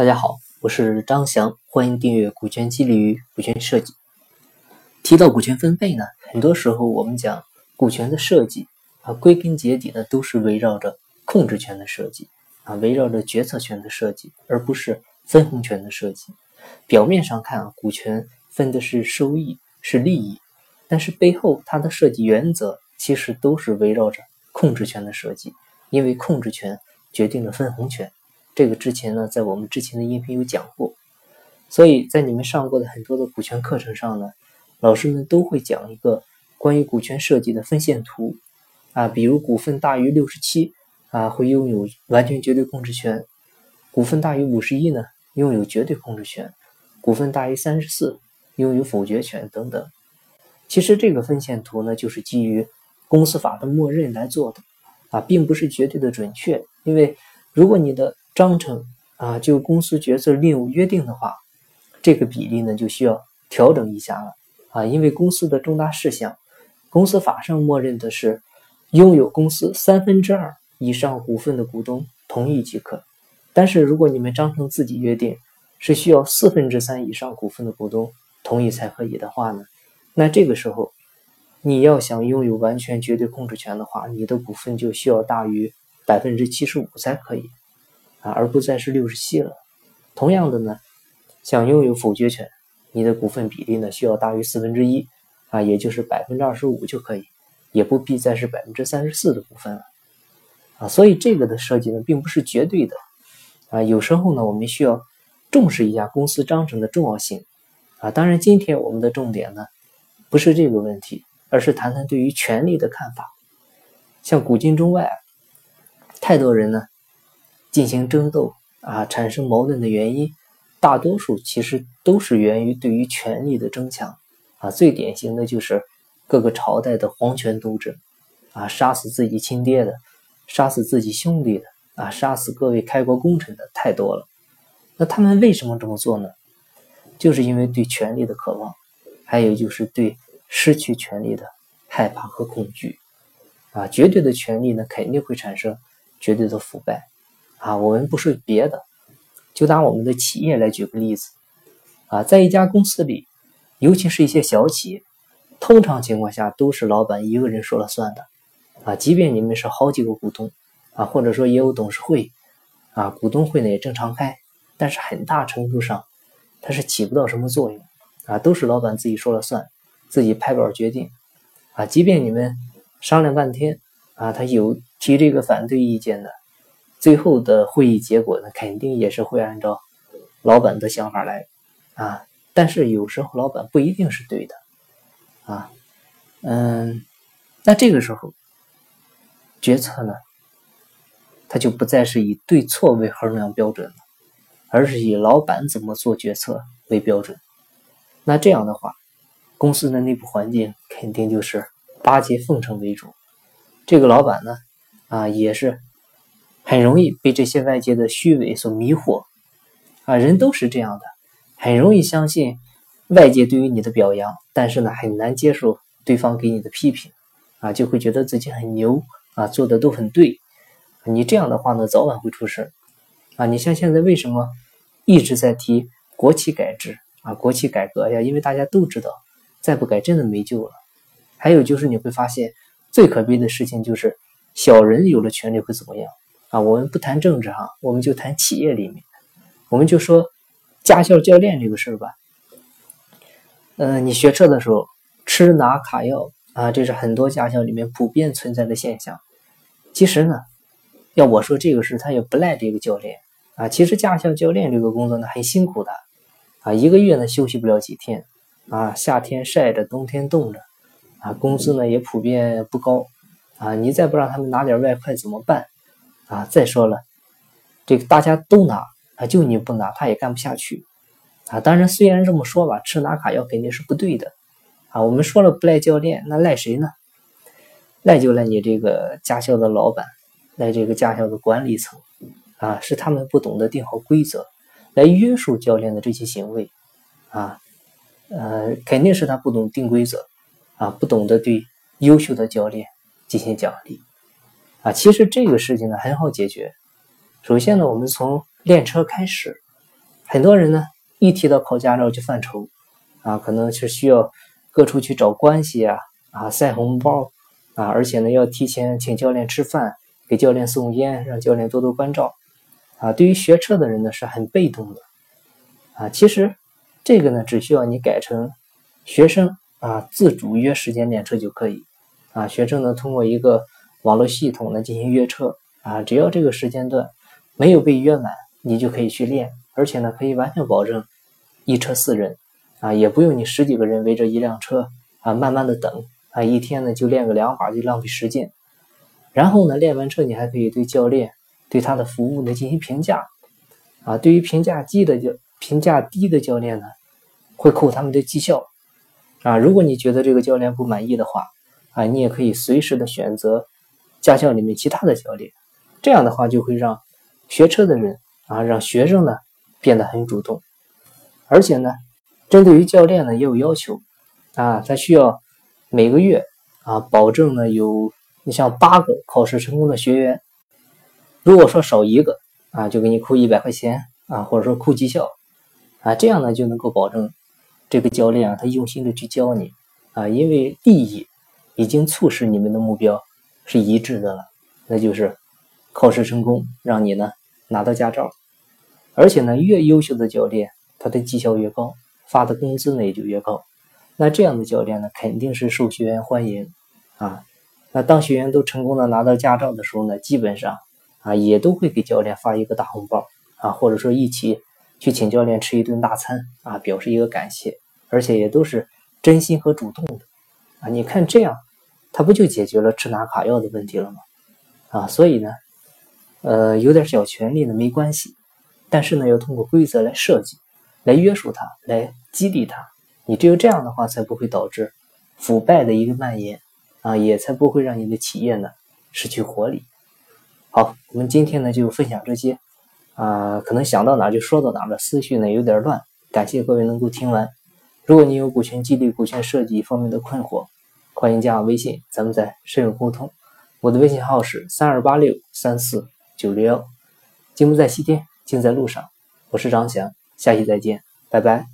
大家好，我是张翔，欢迎订阅《股权激励与股权设计》。提到股权分配呢，很多时候我们讲股权的设计啊，归根结底呢都是围绕着控制权的设计啊，围绕着决策权的设计，而不是分红权的设计。表面上看啊，股权分的是收益是利益，但是背后它的设计原则其实都是围绕着控制权的设计，因为控制权决定了分红权。这个之前呢，在我们之前的音频有讲过，所以在你们上过的很多的股权课程上呢，老师们都会讲一个关于股权设计的分线图。啊，比如股份大于六十七啊，会拥有完全绝对控制权；股份大于五十一呢，拥有绝对控制权；股份大于三十四，拥有否决权等等。其实这个分线图呢，就是基于公司法的默认来做的。啊，并不是绝对的准确，因为如果你的章程啊，就公司决策另有约定的话，这个比例呢就需要调整一下了啊。因为公司的重大事项，公司法上默认的是拥有公司三分之二以上股份的股东同意即可。但是如果你们章程自己约定是需要四分之三以上股份的股东同意才可以的话呢，那这个时候你要想拥有完全绝对控制权的话，你的股份就需要大于百分之七十五才可以。啊，而不再是六十七了。同样的呢，想拥有否决权，你的股份比例呢需要大于四分之一，啊，也就是百分之二十五就可以，也不必再是百分之三十四的股份了。啊，所以这个的设计呢并不是绝对的。啊，有时候呢我们需要重视一下公司章程的重要性。啊，当然今天我们的重点呢不是这个问题，而是谈谈对于权利的看法。像古今中外，太多人呢。进行争斗啊，产生矛盾的原因，大多数其实都是源于对于权力的争抢啊。最典型的就是各个朝代的皇权斗争啊，杀死自己亲爹的，杀死自己兄弟的啊，杀死各位开国功臣的太多了。那他们为什么这么做呢？就是因为对权力的渴望，还有就是对失去权力的害怕和恐惧啊。绝对的权力呢，肯定会产生绝对的腐败。啊，我们不说别的，就拿我们的企业来举个例子，啊，在一家公司里，尤其是一些小企业，通常情况下都是老板一个人说了算的，啊，即便你们是好几个股东，啊，或者说也有董事会，啊，股东会呢也正常开，但是很大程度上，它是起不到什么作用，啊，都是老板自己说了算，自己拍板决定，啊，即便你们商量半天，啊，他有提这个反对意见的。最后的会议结果呢，肯定也是会按照老板的想法来啊。但是有时候老板不一定是对的啊。嗯，那这个时候决策呢，他就不再是以对错为衡量标准了，而是以老板怎么做决策为标准。那这样的话，公司的内部环境肯定就是巴结奉承为主。这个老板呢，啊，也是。很容易被这些外界的虚伪所迷惑，啊，人都是这样的，很容易相信外界对于你的表扬，但是呢，很难接受对方给你的批评，啊，就会觉得自己很牛，啊，做的都很对，你这样的话呢，早晚会出事啊，你像现在为什么一直在提国企改制啊，国企改革呀？因为大家都知道，再不改真的没救了。还有就是你会发现，最可悲的事情就是小人有了权利会怎么样？啊，我们不谈政治哈，我们就谈企业里面，我们就说驾校教练这个事儿吧。嗯，你学车的时候吃拿卡要啊，这是很多驾校里面普遍存在的现象。其实呢，要我说这个事，他也不赖这个教练啊。其实驾校教练这个工作呢很辛苦的啊，一个月呢休息不了几天啊，夏天晒着，冬天冻着啊，工资呢也普遍不高啊。你再不让他们拿点外快怎么办？啊，再说了，这个大家都拿啊，就你不拿，他也干不下去啊。当然，虽然这么说吧，吃拿卡要肯定是不对的啊。我们说了不赖教练，那赖谁呢？赖就赖你这个驾校的老板，赖这个驾校的管理层啊，是他们不懂得定好规则来约束教练的这些行为啊。呃，肯定是他不懂定规则啊，不懂得对优秀的教练进行奖励。啊，其实这个事情呢很好解决。首先呢，我们从练车开始，很多人呢一提到考驾照就犯愁啊，可能是需要各处去找关系啊啊塞红包啊，而且呢要提前请教练吃饭，给教练送烟，让教练多多关照啊。对于学车的人呢是很被动的啊。其实这个呢只需要你改成学生啊自主约时间练车就可以啊。学生呢通过一个网络系统呢进行约车啊，只要这个时间段没有被约满，你就可以去练。而且呢，可以完全保证一车四人啊，也不用你十几个人围着一辆车啊，慢慢的等啊，一天呢就练个两把就浪费时间。然后呢，练完车你还可以对教练对他的服务呢进行评价啊，对于评价低的教评价低的教练呢，会扣他们的绩效啊。如果你觉得这个教练不满意的话啊，你也可以随时的选择驾校里面其他的教练，这样的话就会让学车的人啊，让学生呢。变得很主动，而且呢，针对于教练呢也有要求啊，他需要每个月啊保证呢有你像八个考试成功的学员，如果说少一个啊，就给你扣一百块钱啊，或者说扣绩效啊，这样呢就能够保证这个教练啊他用心的去教你啊，因为利益已经促使你们的目标是一致的了，那就是考试成功，让你呢拿到驾照。而且呢，越优秀的教练，他的绩效越高，发的工资呢也就越高。那这样的教练呢，肯定是受学员欢迎啊。那当学员都成功的拿到驾照的时候呢，基本上啊，也都会给教练发一个大红包啊，或者说一起去请教练吃一顿大餐啊，表示一个感谢。而且也都是真心和主动的啊。你看这样，他不就解决了吃拿卡要的问题了吗？啊，所以呢，呃，有点小权利呢没关系。但是呢，要通过规则来设计，来约束它，来激励它。你只有这样的话，才不会导致腐败的一个蔓延啊，也才不会让你的企业呢失去活力。好，我们今天呢就分享这些啊，可能想到哪就说到哪了，思绪呢有点乱。感谢各位能够听完。如果你有股权激励、股权设计方面的困惑，欢迎加我微信，咱们再深入沟通。我的微信号是三二八六三四九六幺。金不在西天。金在路上，我是张翔，下期再见，拜拜。